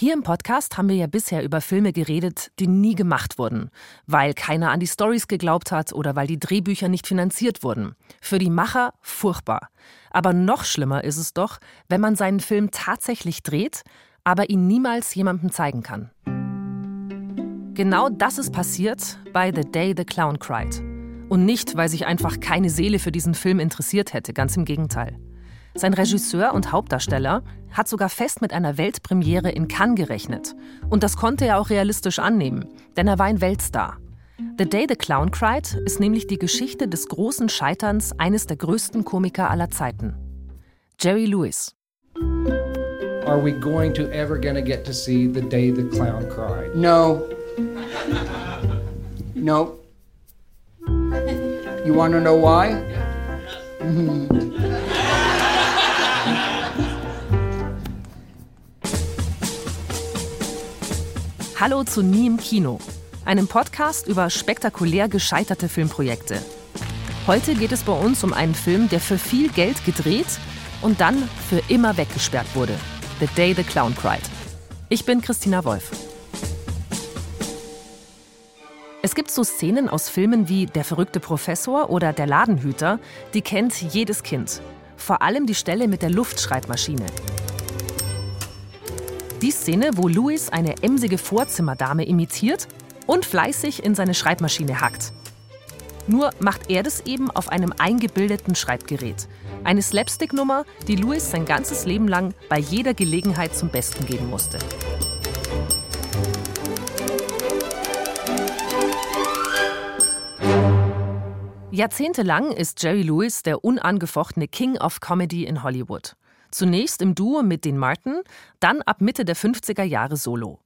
Hier im Podcast haben wir ja bisher über Filme geredet, die nie gemacht wurden, weil keiner an die Stories geglaubt hat oder weil die Drehbücher nicht finanziert wurden. Für die Macher furchtbar. Aber noch schlimmer ist es doch, wenn man seinen Film tatsächlich dreht, aber ihn niemals jemandem zeigen kann. Genau das ist passiert bei The Day the Clown Cried. Und nicht, weil sich einfach keine Seele für diesen Film interessiert hätte, ganz im Gegenteil. Sein Regisseur und Hauptdarsteller hat sogar fest mit einer Weltpremiere in Cannes gerechnet. Und das konnte er auch realistisch annehmen, denn er war ein Weltstar. The Day the Clown Cried ist nämlich die Geschichte des großen Scheiterns eines der größten Komiker aller Zeiten. Jerry Lewis. Are we going to ever gonna get to see the day the clown cried? No. No. You want to know why? Hallo zu Nie im Kino, einem Podcast über spektakulär gescheiterte Filmprojekte. Heute geht es bei uns um einen Film, der für viel Geld gedreht und dann für immer weggesperrt wurde. The Day the Clown Cried. Ich bin Christina Wolf. Es gibt so Szenen aus Filmen wie Der verrückte Professor oder Der Ladenhüter, die kennt jedes Kind. Vor allem die Stelle mit der Luftschreibmaschine. Die Szene, wo Louis eine emsige Vorzimmerdame imitiert und fleißig in seine Schreibmaschine hackt. Nur macht er das eben auf einem eingebildeten Schreibgerät. Eine Slapstick-Nummer, die Louis sein ganzes Leben lang bei jeder Gelegenheit zum Besten geben musste. Jahrzehntelang ist Jerry Lewis der unangefochtene King of Comedy in Hollywood. Zunächst im Duo mit Dean Martin, dann ab Mitte der 50er Jahre solo.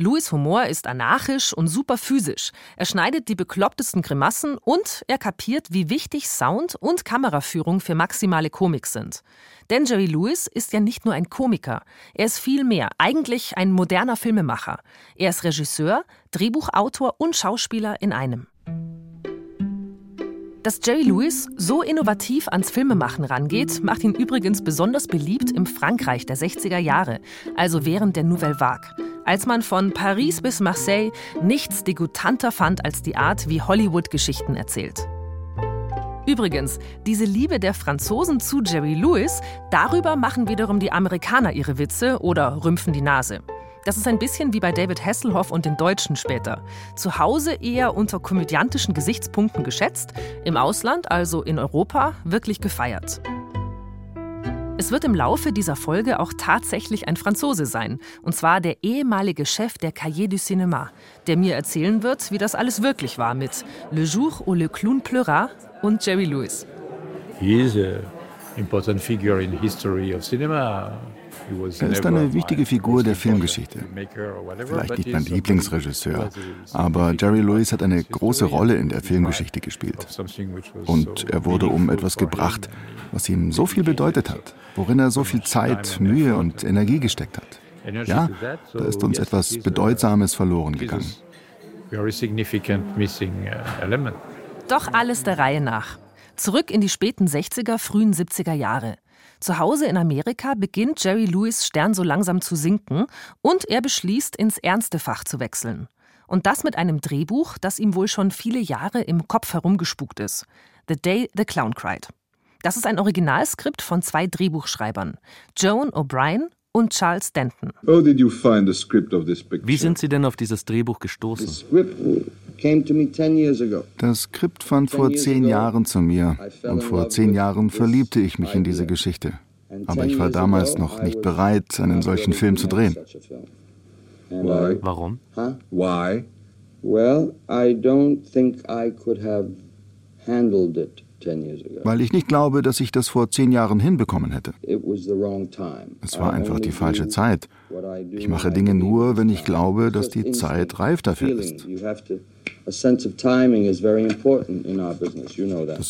Louis Humor ist anarchisch und super physisch. Er schneidet die beklopptesten Grimassen und er kapiert, wie wichtig Sound und Kameraführung für maximale Komik sind. Denn Jerry Lewis ist ja nicht nur ein Komiker, er ist viel mehr, eigentlich ein moderner Filmemacher. Er ist Regisseur, Drehbuchautor und Schauspieler in einem. Dass Jerry Lewis so innovativ ans Filmemachen rangeht, macht ihn übrigens besonders beliebt im Frankreich der 60er Jahre, also während der Nouvelle Vague, als man von Paris bis Marseille nichts degutanter fand als die Art, wie Hollywood Geschichten erzählt. Übrigens, diese Liebe der Franzosen zu Jerry Lewis, darüber machen wiederum die Amerikaner ihre Witze oder rümpfen die Nase. Das ist ein bisschen wie bei David Hasselhoff und den Deutschen später. Zu Hause eher unter komödiantischen Gesichtspunkten geschätzt, im Ausland, also in Europa, wirklich gefeiert. Es wird im Laufe dieser Folge auch tatsächlich ein Franzose sein, und zwar der ehemalige Chef der Cahiers du Cinéma, der mir erzählen wird, wie das alles wirklich war mit Le Jour où le clown pleura und Jerry Lewis. He is an important figure in history of cinema. Er ist eine wichtige Figur der Filmgeschichte. Vielleicht nicht mein Lieblingsregisseur, aber Jerry Lewis hat eine große Rolle in der Filmgeschichte gespielt. Und er wurde um etwas gebracht, was ihm so viel bedeutet hat, worin er so viel Zeit, Mühe und Energie gesteckt hat. Ja, da ist uns etwas Bedeutsames verloren gegangen. Doch alles der Reihe nach. Zurück in die späten 60er, frühen 70er Jahre. Zu Hause in Amerika beginnt Jerry Lewis Stern so langsam zu sinken und er beschließt, ins ernste Fach zu wechseln. Und das mit einem Drehbuch, das ihm wohl schon viele Jahre im Kopf herumgespukt ist. The Day the Clown Cried. Das ist ein Originalskript von zwei Drehbuchschreibern, Joan O'Brien und Charles Denton. Wie sind Sie denn auf dieses Drehbuch gestoßen? Das Skript fand vor zehn Jahren zu mir und vor zehn Jahren verliebte ich mich in diese Geschichte. Aber ich war damals noch nicht bereit, einen solchen Film zu drehen. Warum? Well, I don't think I could have handled it weil ich nicht glaube, dass ich das vor zehn Jahren hinbekommen hätte. Es war einfach die falsche Zeit. Ich mache Dinge nur, wenn ich glaube, dass die Zeit reif dafür ist. Das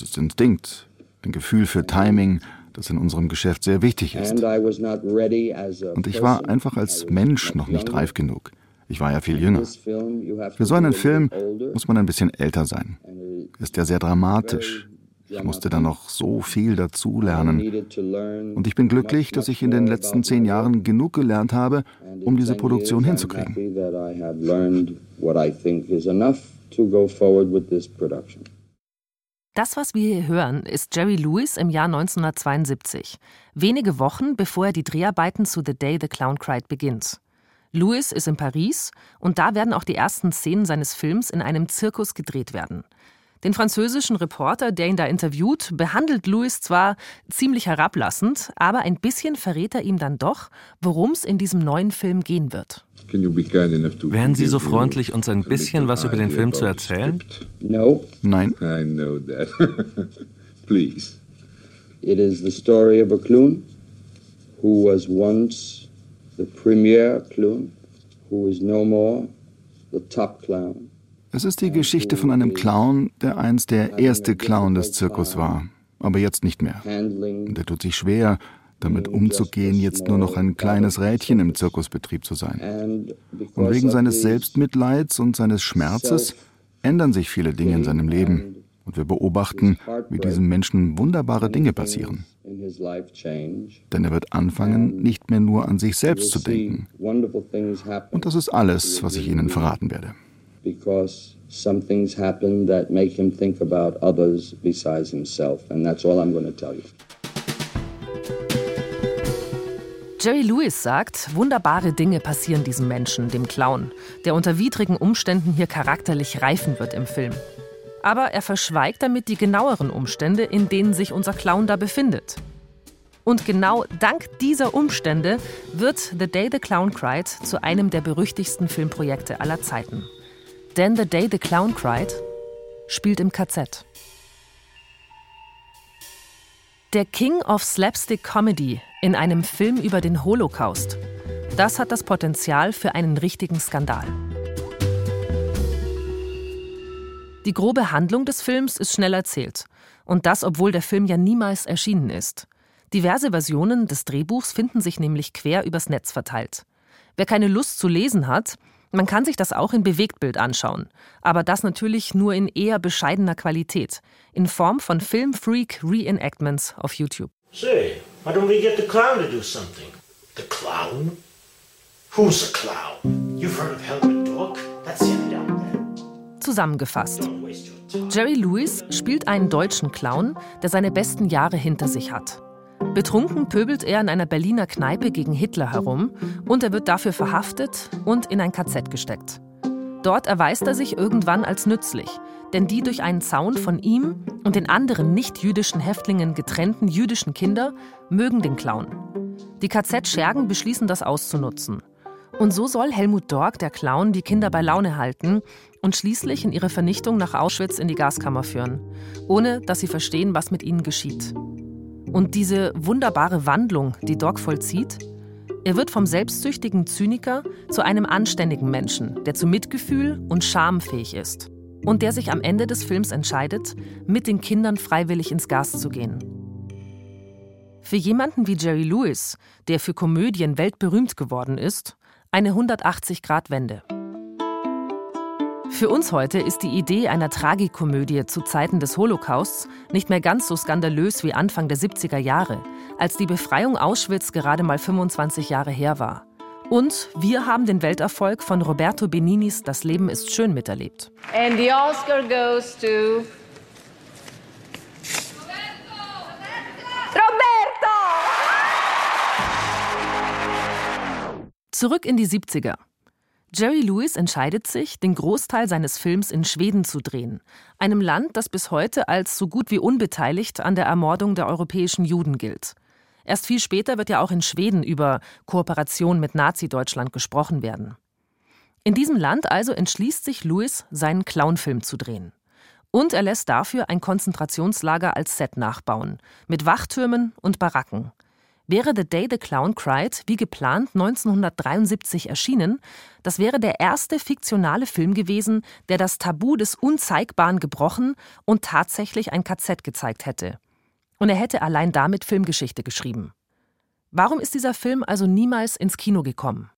ist Instinkt, ein Gefühl für Timing, das in unserem Geschäft sehr wichtig ist. Und ich war einfach als Mensch noch nicht reif genug. Ich war ja viel jünger. Für so einen Film muss man ein bisschen älter sein. Ist ja sehr dramatisch, Ich musste da noch so viel dazulernen. Und ich bin glücklich, dass ich in den letzten zehn Jahren genug gelernt habe, um diese Produktion hinzukriegen. Das, was wir hier hören, ist Jerry Lewis im Jahr 1972, wenige Wochen bevor er die Dreharbeiten zu The Day the Clown Cried beginnt. Lewis ist in Paris und da werden auch die ersten Szenen seines Films in einem Zirkus gedreht werden. Den französischen Reporter, der ihn da interviewt, behandelt Louis zwar ziemlich herablassend, aber ein bisschen verrät er ihm dann doch, worum es in diesem neuen Film gehen wird. Wären Sie so freundlich, uns ein bisschen was über den Film zu erzählen? No. Nein. I know that. Please. It is the story of a clown who was once the premier clown, who is no more the top clown. Es ist die Geschichte von einem Clown, der einst der erste Clown des Zirkus war, aber jetzt nicht mehr. Und er tut sich schwer, damit umzugehen, jetzt nur noch ein kleines Rädchen im Zirkusbetrieb zu sein. Und wegen seines Selbstmitleids und seines Schmerzes ändern sich viele Dinge in seinem Leben. Und wir beobachten, wie diesem Menschen wunderbare Dinge passieren. Denn er wird anfangen, nicht mehr nur an sich selbst zu denken. Und das ist alles, was ich Ihnen verraten werde. Because some things happen that make him think about others besides himself. And that's all I'm going to tell you. Jerry Lewis sagt, wunderbare Dinge passieren diesem Menschen, dem Clown, der unter widrigen Umständen hier charakterlich reifen wird im Film. Aber er verschweigt damit die genaueren Umstände, in denen sich unser Clown da befindet. Und genau dank dieser Umstände wird The Day the Clown Cried zu einem der berüchtigsten Filmprojekte aller Zeiten. Denn The Day the Clown Cried spielt im KZ. Der King of Slapstick Comedy in einem Film über den Holocaust. Das hat das Potenzial für einen richtigen Skandal. Die grobe Handlung des Films ist schnell erzählt. Und das, obwohl der Film ja niemals erschienen ist. Diverse Versionen des Drehbuchs finden sich nämlich quer übers Netz verteilt. Wer keine Lust zu lesen hat, man kann sich das auch in Bewegtbild anschauen, aber das natürlich nur in eher bescheidener Qualität, in Form von Filmfreak Reenactments auf YouTube. Say, why don't we get the clown to do something? The clown? Who's the clown? You've heard of Helmut Dork? That's him down there. Zusammengefasst. Jerry Lewis spielt einen deutschen Clown, der seine besten Jahre hinter sich hat. Betrunken pöbelt er in einer Berliner Kneipe gegen Hitler herum und er wird dafür verhaftet und in ein KZ gesteckt. Dort erweist er sich irgendwann als nützlich, denn die durch einen Zaun von ihm und den anderen nicht-jüdischen Häftlingen getrennten jüdischen Kinder mögen den Clown. Die KZ-Schergen beschließen das auszunutzen. Und so soll Helmut Dork, der Clown, die Kinder bei Laune halten und schließlich in ihre Vernichtung nach Auschwitz in die Gaskammer führen, ohne dass sie verstehen, was mit ihnen geschieht. Und diese wunderbare Wandlung, die Doc vollzieht, er wird vom selbstsüchtigen Zyniker zu einem anständigen Menschen, der zu Mitgefühl und Scham fähig ist. Und der sich am Ende des Films entscheidet, mit den Kindern freiwillig ins Gas zu gehen. Für jemanden wie Jerry Lewis, der für Komödien weltberühmt geworden ist, eine 180-Grad-Wende. Für uns heute ist die Idee einer Tragikomödie zu Zeiten des Holocausts nicht mehr ganz so skandalös wie Anfang der 70er Jahre, als die Befreiung Auschwitz gerade mal 25 Jahre her war. Und wir haben den Welterfolg von Roberto Beninis Das Leben ist schön miterlebt. And the Oscar goes to Roberto! Zurück in die 70er. Jerry Lewis entscheidet sich, den Großteil seines Films in Schweden zu drehen, einem Land, das bis heute als so gut wie unbeteiligt an der Ermordung der europäischen Juden gilt. Erst viel später wird ja auch in Schweden über Kooperation mit Nazi-Deutschland gesprochen werden. In diesem Land also entschließt sich Lewis, seinen Clownfilm zu drehen. Und er lässt dafür ein Konzentrationslager als Set nachbauen, mit Wachtürmen und Baracken. Wäre The Day the Clown Cried wie geplant 1973 erschienen, das wäre der erste fiktionale Film gewesen, der das Tabu des Unzeigbaren gebrochen und tatsächlich ein KZ gezeigt hätte. Und er hätte allein damit Filmgeschichte geschrieben. Warum ist dieser Film also niemals ins Kino gekommen?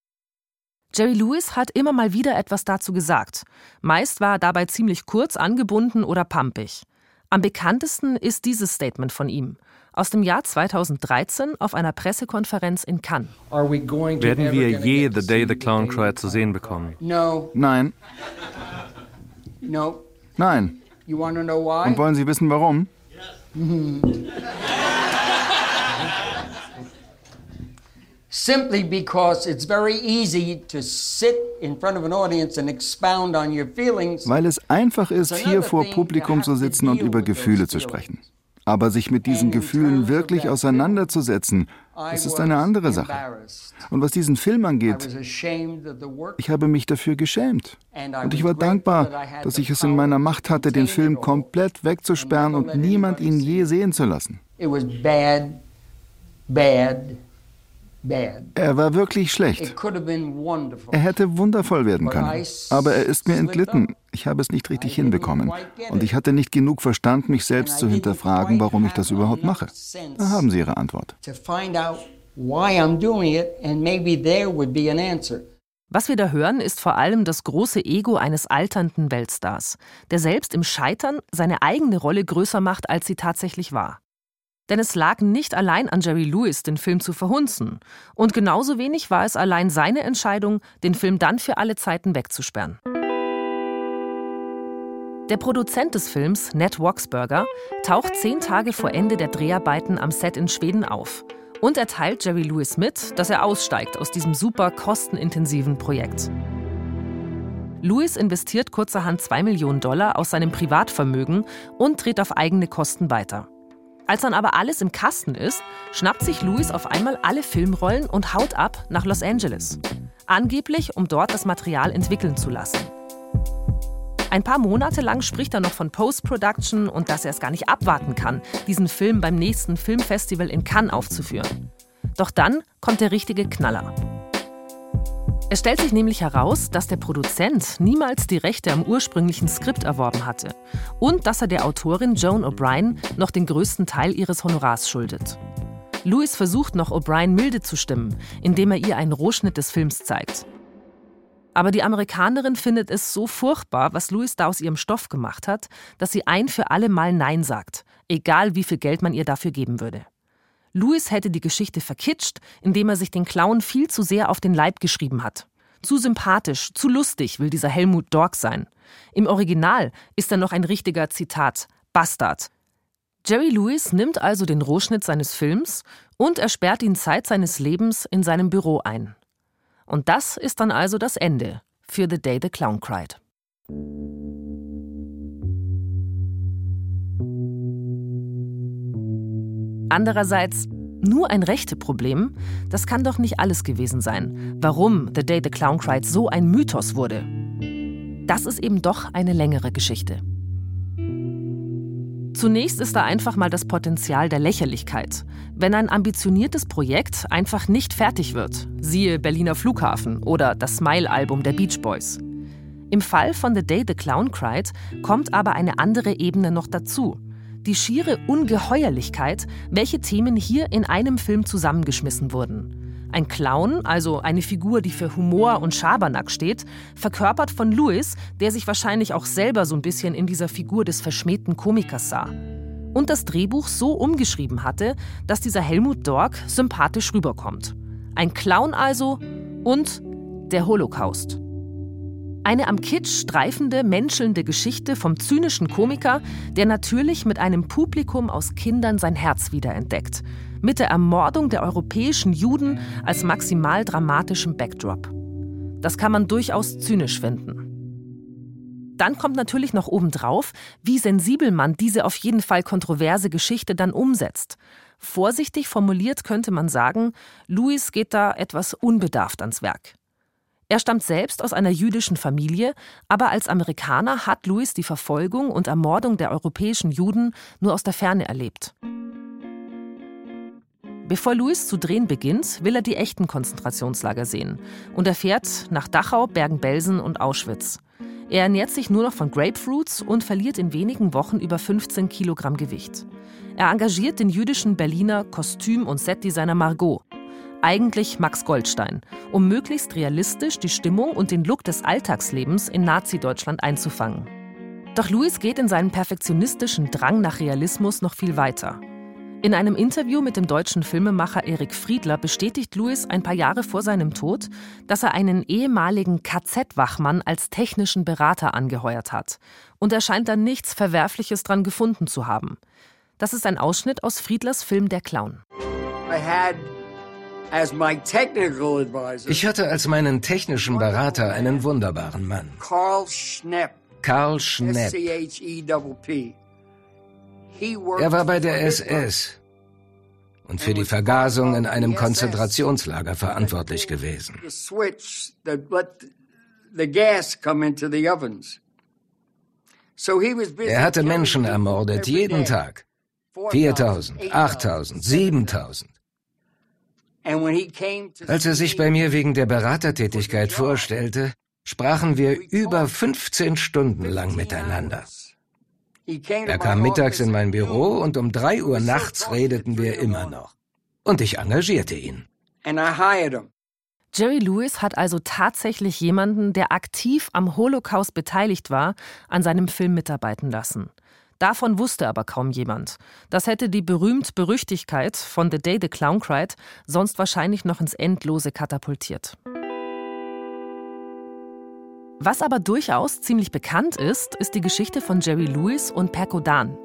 Jerry Lewis hat immer mal wieder etwas dazu gesagt. Meist war er dabei ziemlich kurz angebunden oder pampig. Am bekanntesten ist dieses Statement von ihm aus dem Jahr 2013 auf einer Pressekonferenz in Cannes. Werden wir je The Day the Clown Cried zu sehen bekommen? Nein. Nein. Und wollen Sie wissen, warum? Simply because it's very easy to sit in front of an audience and expound on your feelings. Weil es einfach ist, hier vor Publikum zu sitzen und über Gefühle zu sprechen. Aber sich mit diesen Gefühlen wirklich auseinanderzusetzen, das ist eine andere Sache. Und was diesen Film angeht, ich habe mich dafür geschämt. Und ich war dankbar, dass ich es in meiner Macht hatte, den Film komplett wegzusperren und niemand ihn je sehen zu lassen. Er war wirklich schlecht. Er hätte wundervoll werden können. Aber er ist mir entglitten. Ich habe es nicht richtig hinbekommen. Und ich hatte nicht genug Verstand, mich selbst zu hinterfragen, warum ich das überhaupt mache. Da haben Sie Ihre Antwort. Was wir da hören, ist vor allem das große Ego eines alternden Weltstars, der selbst im Scheitern seine eigene Rolle größer macht, als sie tatsächlich war. Denn es lag nicht allein an Jerry Lewis, den Film zu verhunzen. Und genauso wenig war es allein seine Entscheidung, den Film dann für alle Zeiten wegzusperren. Der Produzent des Films, Ned Waxberger, taucht zehn Tage vor Ende der Dreharbeiten am Set in Schweden auf. Und er teilt Jerry Lewis mit, dass er aussteigt aus diesem super kostenintensiven Projekt. Lewis investiert kurzerhand 2 Millionen Dollar aus seinem Privatvermögen und dreht auf eigene Kosten weiter. Als dann aber alles im Kasten ist, schnappt sich Louis auf einmal alle Filmrollen und haut ab nach Los Angeles. Angeblich, um dort das Material entwickeln zu lassen. Ein paar Monate lang spricht er noch von Post-Production und dass er es gar nicht abwarten kann, diesen Film beim nächsten Filmfestival in Cannes aufzuführen. Doch dann kommt der richtige Knaller. Es stellt sich nämlich heraus, dass der Produzent niemals die Rechte am ursprünglichen Skript erworben hatte und dass er der Autorin Joan O'Brien noch den größten Teil ihres Honorars schuldet. Lewis versucht noch O'Brien milde zu stimmen, indem er ihr einen Rohschnitt des Films zeigt. Aber die Amerikanerin findet es so furchtbar, was Lewis da aus ihrem Stoff gemacht hat, dass sie ein für alle Mal Nein sagt, egal wie viel Geld man ihr dafür geben würde. Louis hätte die Geschichte verkitscht, indem er sich den Clown viel zu sehr auf den Leib geschrieben hat. Zu sympathisch, zu lustig will dieser Helmut Dork sein. Im Original ist er noch ein richtiger Zitat Bastard. Jerry Lewis nimmt also den Rohschnitt seines Films und er sperrt ihn Zeit seines Lebens in seinem Büro ein. Und das ist dann also das Ende für The Day the Clown Cried. Andererseits, nur ein Rechteproblem, das kann doch nicht alles gewesen sein, warum The Day the Clown Cried so ein Mythos wurde. Das ist eben doch eine längere Geschichte. Zunächst ist da einfach mal das Potenzial der Lächerlichkeit. Wenn ein ambitioniertes Projekt einfach nicht fertig wird, siehe Berliner Flughafen oder das Smile-Album der Beach Boys. Im Fall von The Day the Clown Cried kommt aber eine andere Ebene noch dazu die schiere Ungeheuerlichkeit, welche Themen hier in einem Film zusammengeschmissen wurden. Ein Clown, also eine Figur, die für Humor und Schabernack steht, verkörpert von Louis, der sich wahrscheinlich auch selber so ein bisschen in dieser Figur des verschmähten Komikers sah. Und das Drehbuch so umgeschrieben hatte, dass dieser Helmut Dork sympathisch rüberkommt. Ein Clown also und der Holocaust. Eine am Kitsch streifende, menschelnde Geschichte vom zynischen Komiker, der natürlich mit einem Publikum aus Kindern sein Herz wiederentdeckt. Mit der Ermordung der europäischen Juden als maximal dramatischem Backdrop. Das kann man durchaus zynisch finden. Dann kommt natürlich noch obendrauf, wie sensibel man diese auf jeden Fall kontroverse Geschichte dann umsetzt. Vorsichtig formuliert könnte man sagen, Louis geht da etwas unbedarft ans Werk. Er stammt selbst aus einer jüdischen Familie, aber als Amerikaner hat Louis die Verfolgung und Ermordung der europäischen Juden nur aus der Ferne erlebt. Bevor Louis zu drehen beginnt, will er die echten Konzentrationslager sehen und er fährt nach Dachau, Bergen-Belsen und Auschwitz. Er ernährt sich nur noch von Grapefruits und verliert in wenigen Wochen über 15 Kilogramm Gewicht. Er engagiert den jüdischen Berliner Kostüm- und Setdesigner Margot eigentlich Max Goldstein, um möglichst realistisch die Stimmung und den Look des Alltagslebens in Nazi-Deutschland einzufangen. Doch Lewis geht in seinem perfektionistischen Drang nach Realismus noch viel weiter. In einem Interview mit dem deutschen Filmemacher Erik Friedler bestätigt Lewis ein paar Jahre vor seinem Tod, dass er einen ehemaligen KZ-Wachmann als technischen Berater angeheuert hat. Und er scheint da nichts Verwerfliches dran gefunden zu haben. Das ist ein Ausschnitt aus Friedlers Film Der Clown. Ich hatte als meinen technischen Berater einen wunderbaren Mann. Karl Schnepp. Karl Schnepp. Er war bei der SS und für die Vergasung in einem Konzentrationslager verantwortlich gewesen. Er hatte Menschen ermordet, jeden Tag. 4000, 8000, 7000. Als er sich bei mir wegen der Beratertätigkeit vorstellte, sprachen wir über 15 Stunden lang miteinander. Er kam mittags in mein Büro und um drei Uhr nachts redeten wir immer noch. Und ich engagierte ihn. Jerry Lewis hat also tatsächlich jemanden, der aktiv am Holocaust beteiligt war, an seinem Film mitarbeiten lassen. Davon wusste aber kaum jemand. Das hätte die berühmt-Berüchtigkeit von The Day the Clown Cried sonst wahrscheinlich noch ins Endlose katapultiert. Was aber durchaus ziemlich bekannt ist, ist die Geschichte von Jerry Lewis und Percodan.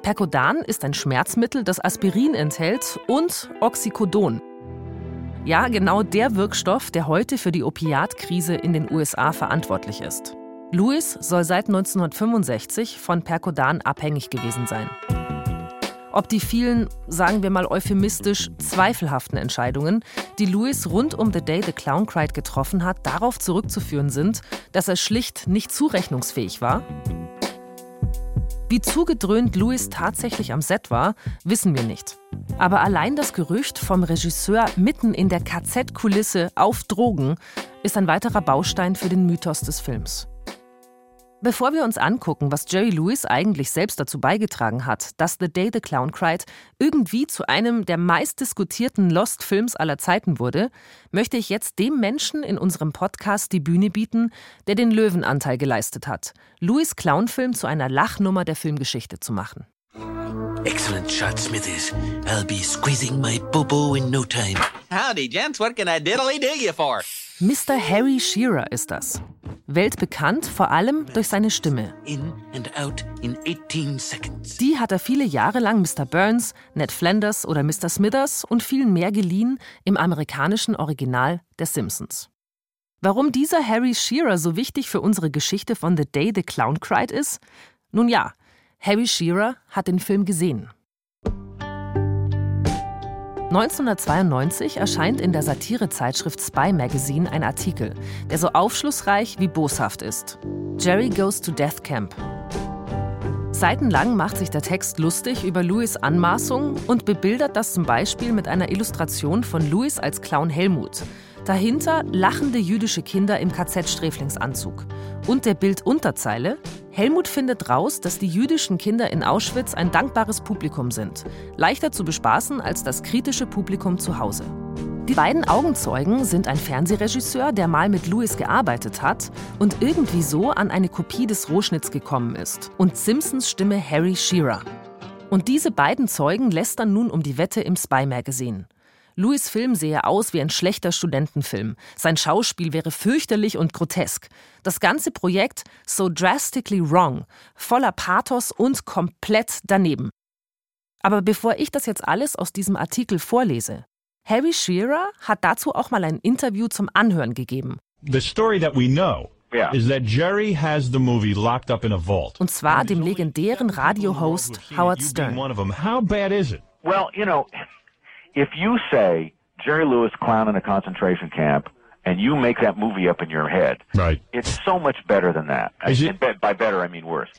Percodan ist ein Schmerzmittel, das Aspirin enthält und Oxycodon. Ja, genau der Wirkstoff, der heute für die Opiatkrise in den USA verantwortlich ist. Lewis soll seit 1965 von Percodan abhängig gewesen sein. Ob die vielen, sagen wir mal euphemistisch, zweifelhaften Entscheidungen, die Lewis rund um The Day the Clown Cried getroffen hat, darauf zurückzuführen sind, dass er schlicht nicht zurechnungsfähig war? Wie zugedröhnt Lewis tatsächlich am Set war, wissen wir nicht. Aber allein das Gerücht vom Regisseur mitten in der KZ-Kulisse auf Drogen ist ein weiterer Baustein für den Mythos des Films. Bevor wir uns angucken, was Jerry Lewis eigentlich selbst dazu beigetragen hat, dass The Day the Clown Cried irgendwie zu einem der meistdiskutierten Lost-Films aller Zeiten wurde, möchte ich jetzt dem Menschen in unserem Podcast die Bühne bieten, der den Löwenanteil geleistet hat, Lewis Clown-Film zu einer Lachnummer der Filmgeschichte zu machen. Excellent shot, Smithies. I'll be squeezing my bobo in no time. Howdy, gents. What can I diddly do you for? Mr. Harry Shearer ist das. Weltbekannt vor allem durch seine Stimme. In and out in 18 seconds. Die hat er viele Jahre lang Mr. Burns, Ned Flanders oder Mr. Smithers und vielen mehr geliehen im amerikanischen Original der Simpsons. Warum dieser Harry Shearer so wichtig für unsere Geschichte von The Day the Clown Cried ist? Nun ja, Harry Shearer hat den Film gesehen. 1992 erscheint in der Satirezeitschrift Spy Magazine ein Artikel, der so aufschlussreich wie boshaft ist. Jerry goes to Death Camp. Seitenlang macht sich der Text lustig über Louis Anmaßung und bebildert das zum Beispiel mit einer Illustration von Louis als Clown Helmut. Dahinter lachende jüdische Kinder im KZ-Sträflingsanzug. Und der Bildunterzeile Helmut findet raus, dass die jüdischen Kinder in Auschwitz ein dankbares Publikum sind, leichter zu bespaßen als das kritische Publikum zu Hause. Die beiden Augenzeugen sind ein Fernsehregisseur, der mal mit Lewis gearbeitet hat und irgendwie so an eine Kopie des Rohschnitts gekommen ist, und Simpsons Stimme Harry Shearer. Und diese beiden Zeugen lästern nun um die Wette im Spy Magazine. Louis Film sehe aus wie ein schlechter Studentenfilm. Sein Schauspiel wäre fürchterlich und grotesk. Das ganze Projekt so drastically wrong, voller Pathos und komplett daneben. Aber bevor ich das jetzt alles aus diesem Artikel vorlese, Harry Shearer hat dazu auch mal ein Interview zum Anhören gegeben. The story that we know Yeah. is that Jerry has the movie locked up in a vault. Und zwar dem legendären Radiohost Howard Stern. How bad is it? Well, you know, if you say Jerry Lewis clown in a concentration camp and you make that movie up in your head, right. it's so much better than that. It, by better, I mean worse.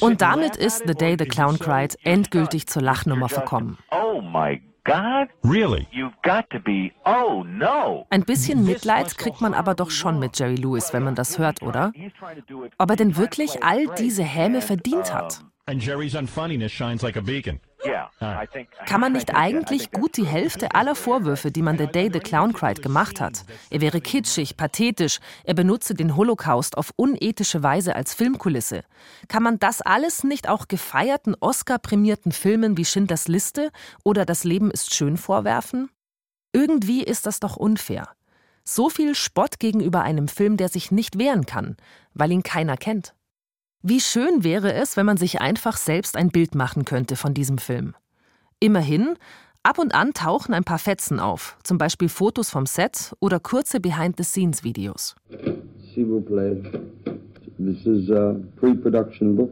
Und damit ist The Day the Clown Cried endgültig zur Lachnummer verkommen. Oh my God? Really? You've got to be. Oh no. Ein bisschen Mitleid kriegt man aber doch schon mit Jerry Lewis, wenn man das hört, oder? Ob er denn wirklich all diese Häme verdient hat? And Jerry's unfunniness shines like a beacon. Kann man nicht eigentlich gut die Hälfte aller Vorwürfe, die man The Day the Clown Cried gemacht hat, er wäre kitschig, pathetisch, er benutze den Holocaust auf unethische Weise als Filmkulisse, kann man das alles nicht auch gefeierten Oscar-prämierten Filmen wie Schindlers Liste oder Das Leben ist schön vorwerfen? Irgendwie ist das doch unfair. So viel Spott gegenüber einem Film, der sich nicht wehren kann, weil ihn keiner kennt. Wie schön wäre es, wenn man sich einfach selbst ein Bild machen könnte von diesem Film. Immerhin, ab und an tauchen ein paar Fetzen auf, zum Beispiel Fotos vom Set oder kurze Behind-the-Scenes-Videos. This is a pre-production book.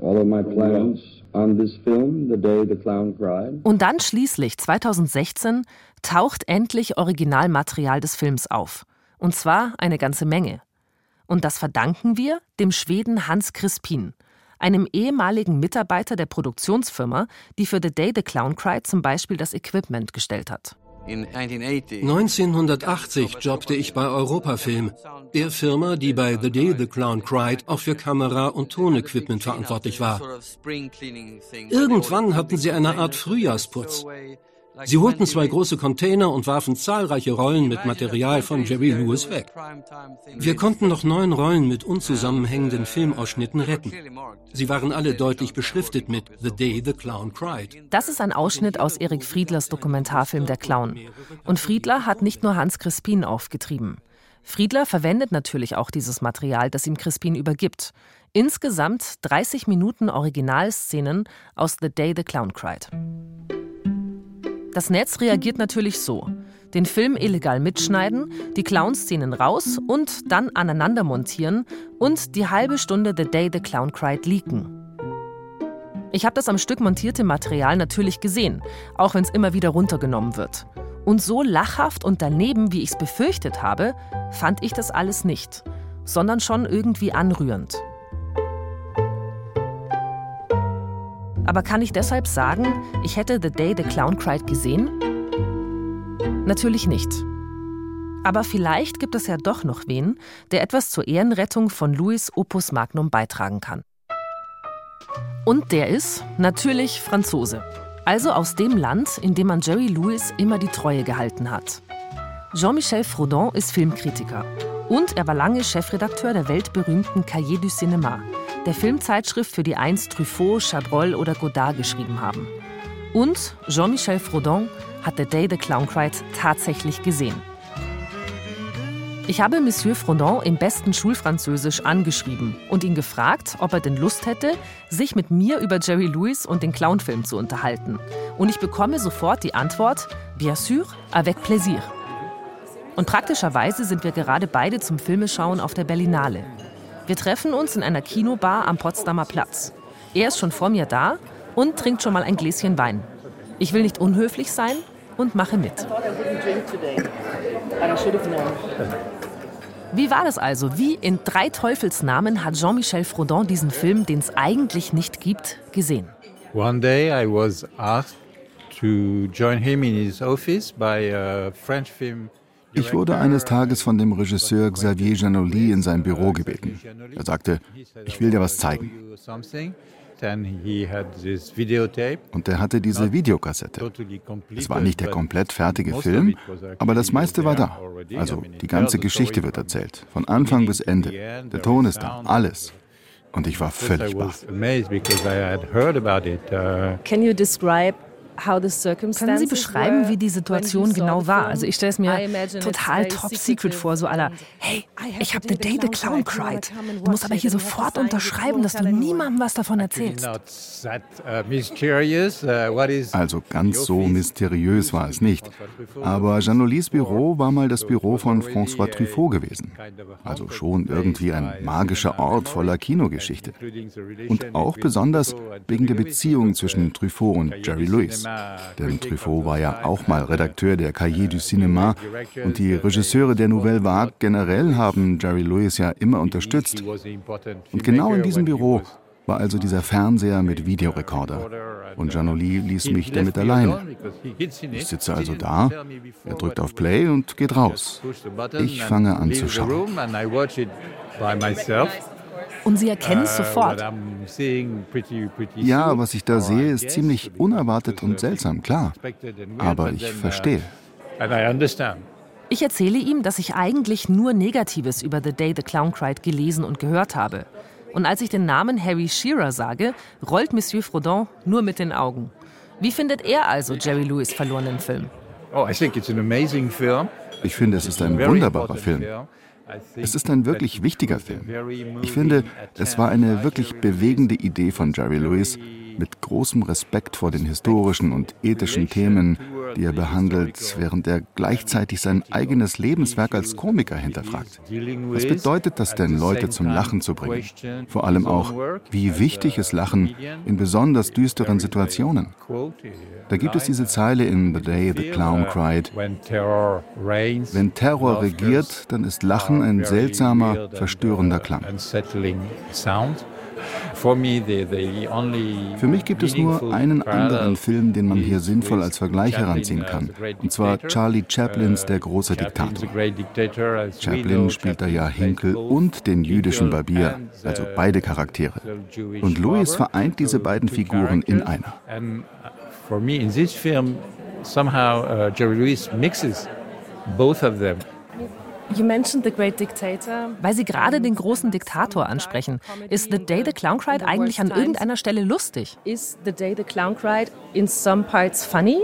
All of my plans on this film, The Day the Clown Cried. Und dann schließlich 2016 taucht endlich Originalmaterial des Films auf. Und zwar eine ganze Menge. Und das verdanken wir dem Schweden Hans Crispin, einem ehemaligen Mitarbeiter der Produktionsfirma, die für The Day the Clown Cried zum Beispiel das Equipment gestellt hat. 1980 jobbte ich bei Europafilm, der Firma, die bei The Day the Clown Cried auch für Kamera- und Tonequipment verantwortlich war. Irgendwann hatten sie eine Art Frühjahrsputz. Sie holten zwei große Container und warfen zahlreiche Rollen mit Material von Jerry Lewis weg. Wir konnten noch neun Rollen mit unzusammenhängenden Filmausschnitten retten. Sie waren alle deutlich beschriftet mit The Day the Clown Cried. Das ist ein Ausschnitt aus Erik Friedlers Dokumentarfilm Der Clown. Und Friedler hat nicht nur Hans Crispin aufgetrieben. Friedler verwendet natürlich auch dieses Material, das ihm Crispin übergibt. Insgesamt 30 Minuten Originalszenen aus The Day the Clown Cried. Das Netz reagiert natürlich so. Den Film illegal mitschneiden, die Clown-Szenen raus und dann aneinander montieren und die halbe Stunde The Day the Clown Cried leaken. Ich habe das am Stück montierte Material natürlich gesehen, auch wenn es immer wieder runtergenommen wird. Und so lachhaft und daneben, wie ich es befürchtet habe, fand ich das alles nicht, sondern schon irgendwie anrührend. Aber kann ich deshalb sagen, ich hätte The Day the Clown Cried gesehen? Natürlich nicht. Aber vielleicht gibt es ja doch noch wen, der etwas zur Ehrenrettung von Louis Opus Magnum beitragen kann. Und der ist natürlich Franzose. Also aus dem Land, in dem man Jerry Lewis immer die Treue gehalten hat. Jean-Michel Frodon ist Filmkritiker. Und er war lange Chefredakteur der weltberühmten Cahiers du Cinéma, der Filmzeitschrift, für die einst Truffaut, Chabrol oder Godard geschrieben haben. Und Jean-Michel Frodon hat The Day the Clown Cried tatsächlich gesehen. Ich habe Monsieur Frodon im besten Schulfranzösisch angeschrieben und ihn gefragt, ob er denn Lust hätte, sich mit mir über Jerry Lewis und den Clownfilm zu unterhalten. Und ich bekomme sofort die Antwort: Bien sûr, avec plaisir. Und praktischerweise sind wir gerade beide zum Filmeschauen auf der Berlinale. Wir treffen uns in einer Kinobar am Potsdamer Platz. Er ist schon vor mir da und trinkt schon mal ein Gläschen Wein. Ich will nicht unhöflich sein und mache mit. Wie war das also? Wie in drei Teufelsnamen hat Jean-Michel Frodon diesen Film, den es eigentlich nicht gibt, gesehen? One day I was asked to join him in his office by a French film ich wurde eines Tages von dem Regisseur Xavier Janoli in sein Büro gebeten. Er sagte, ich will dir was zeigen. Und er hatte diese Videokassette. Es war nicht der komplett fertige Film, aber das meiste war da. Also die ganze Geschichte wird erzählt, von Anfang bis Ende. Der Ton ist da, alles. Und ich war völlig baff. Can you describe können Sie beschreiben, wie die Situation genau war? Also ich stelle es mir total top secret vor, so aller, hey, ich habe The Day the Clown Cried. Du musst aber hier sofort unterschreiben, dass du niemandem was davon erzählst. Uh, uh, also ganz so mysteriös war es nicht. Aber Janolis Büro war mal das Büro von François Truffaut gewesen. Also schon irgendwie ein magischer Ort voller Kinogeschichte. Und auch besonders wegen der Beziehung zwischen Truffaut und Jerry Lewis. Denn Truffaut war ja auch mal Redakteur der Cahiers du Cinéma und die Regisseure der Nouvelle Vague generell haben Jerry Lewis ja immer unterstützt. Und genau in diesem Büro war also dieser Fernseher mit Videorekorder. Und Janoli ließ mich damit alleine. Ich sitze also da, er drückt auf Play und geht raus. Ich fange an zu schauen. Und Sie erkennen es uh, sofort. Ja, was ich da sehe, ist ziemlich unerwartet und seltsam, klar. Aber ich uh, verstehe. Ich erzähle ihm, dass ich eigentlich nur Negatives über The Day the Clown Cried gelesen und gehört habe. Und als ich den Namen Harry Shearer sage, rollt Monsieur Frodon nur mit den Augen. Wie findet er also Jerry Lewis verlorenen Film? Oh, ich finde, es ist ein wunderbarer Film. Es ist ein wirklich wichtiger Film. Ich finde, es war eine wirklich bewegende Idee von Jerry Lewis, mit großem Respekt vor den historischen und ethischen Themen, die er behandelt, während er gleichzeitig sein eigenes Lebenswerk als Komiker hinterfragt. Was bedeutet das denn, Leute zum Lachen zu bringen? Vor allem auch, wie wichtig ist Lachen in besonders düsteren Situationen? Da gibt es diese Zeile in The Day the Clown Cried. Wenn Terror regiert, dann ist Lachen ein seltsamer, verstörender Klang. Für mich gibt es nur einen anderen Film, den man hier sinnvoll als Vergleich heranziehen kann. Und zwar Charlie Chaplins Der große Diktator. Chaplin spielt da ja Hinkel und den jüdischen Barbier, also beide Charaktere. Und Louis vereint diese beiden Figuren in einer. For me in this film, somehow uh, Jerry Lewis mixes both of them. Weil Sie gerade den großen Diktator ansprechen, ist The Day the Clown Cried eigentlich an irgendeiner Stelle lustig? Is The Day the Clown Cried in some parts funny?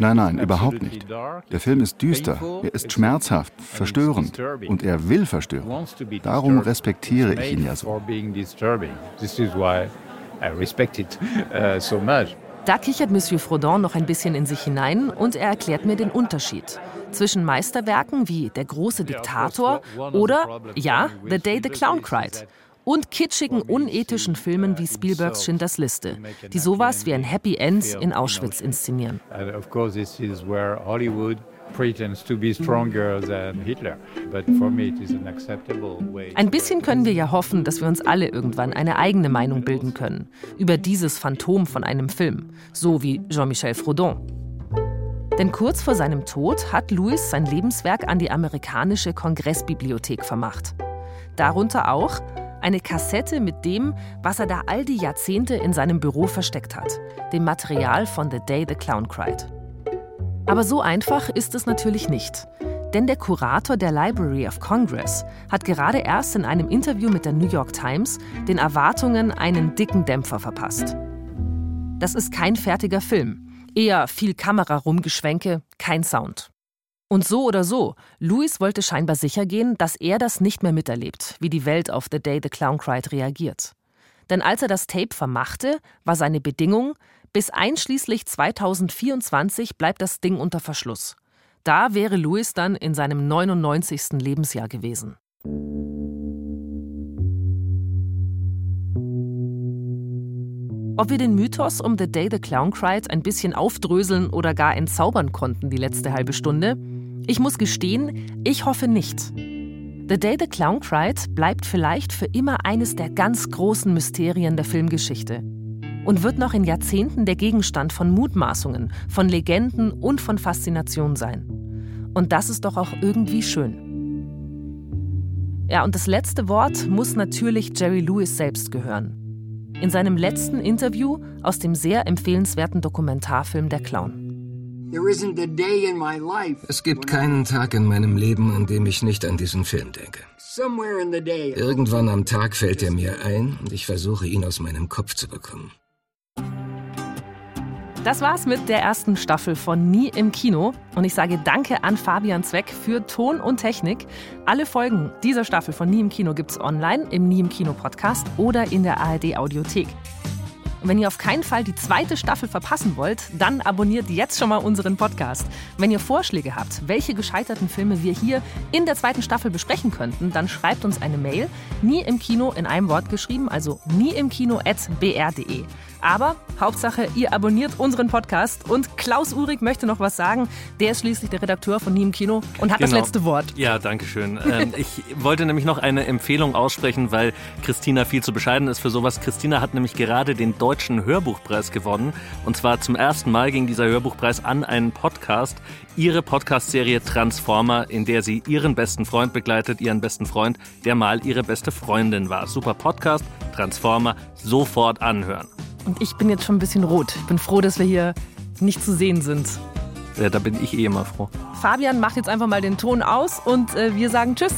Nein, nein, überhaupt nicht. Der Film ist düster, er ist schmerzhaft, verstörend und er will verstören. Darum respektiere ich ihn ja so. This. Da kichert Monsieur Frodon noch ein bisschen in sich hinein und er erklärt mir den Unterschied zwischen Meisterwerken wie Der große Diktator oder, ja, The Day the Clown Cried und kitschigen, unethischen Filmen wie Spielbergs Schindlers Liste, die sowas wie ein Happy End in Auschwitz inszenieren. But for me it is acceptable way. Ein bisschen können wir ja hoffen, dass wir uns alle irgendwann eine eigene Meinung bilden können über dieses Phantom von einem Film, so wie Jean-Michel Frodon. Denn kurz vor seinem Tod hat Louis sein Lebenswerk an die amerikanische Kongressbibliothek vermacht. Darunter auch eine Kassette mit dem, was er da all die Jahrzehnte in seinem Büro versteckt hat, dem Material von The Day the Clown Cried. Aber so einfach ist es natürlich nicht. Denn der Kurator der Library of Congress hat gerade erst in einem Interview mit der New York Times den Erwartungen einen dicken Dämpfer verpasst. Das ist kein fertiger Film, eher viel Kamerarumgeschwenke, kein Sound. Und so oder so, Louis wollte scheinbar sicher gehen, dass er das nicht mehr miterlebt, wie die Welt auf The Day the Clown Cried reagiert. Denn als er das Tape vermachte, war seine Bedingung, bis einschließlich 2024 bleibt das Ding unter Verschluss. Da wäre Louis dann in seinem 99. Lebensjahr gewesen. Ob wir den Mythos um The Day the Clown Cried ein bisschen aufdröseln oder gar entzaubern konnten die letzte halbe Stunde, ich muss gestehen, ich hoffe nicht. The Day the Clown Cried bleibt vielleicht für immer eines der ganz großen Mysterien der Filmgeschichte und wird noch in Jahrzehnten der Gegenstand von Mutmaßungen, von Legenden und von Faszination sein. Und das ist doch auch irgendwie schön. Ja, und das letzte Wort muss natürlich Jerry Lewis selbst gehören. In seinem letzten Interview aus dem sehr empfehlenswerten Dokumentarfilm Der Clown. Es gibt keinen Tag in meinem Leben, an dem ich nicht an diesen Film denke. Irgendwann am Tag fällt er mir ein und ich versuche ihn aus meinem Kopf zu bekommen. Das war's mit der ersten Staffel von Nie im Kino. Und ich sage Danke an Fabian Zweck für Ton und Technik. Alle Folgen dieser Staffel von Nie im Kino gibt's online im Nie im Kino Podcast oder in der ARD Audiothek. Und wenn ihr auf keinen Fall die zweite Staffel verpassen wollt, dann abonniert jetzt schon mal unseren Podcast. Wenn ihr Vorschläge habt, welche gescheiterten Filme wir hier in der zweiten Staffel besprechen könnten, dann schreibt uns eine Mail, nie im Kino in einem Wort geschrieben, also nie im Kino at br.de. Aber Hauptsache, ihr abonniert unseren Podcast. Und Klaus Uhrig möchte noch was sagen. Der ist schließlich der Redakteur von Nie im Kino und hat genau. das letzte Wort. Ja, danke schön. ähm, ich wollte nämlich noch eine Empfehlung aussprechen, weil Christina viel zu bescheiden ist für sowas. Christina hat nämlich gerade den Deutschen Hörbuchpreis gewonnen. Und zwar zum ersten Mal ging dieser Hörbuchpreis an einen Podcast. Ihre Podcast-Serie Transformer, in der sie ihren besten Freund begleitet, ihren besten Freund, der mal ihre beste Freundin war. Super Podcast, Transformer, sofort anhören. Und ich bin jetzt schon ein bisschen rot. Ich bin froh, dass wir hier nicht zu sehen sind. Ja, da bin ich eh immer froh. Fabian macht jetzt einfach mal den Ton aus und äh, wir sagen Tschüss.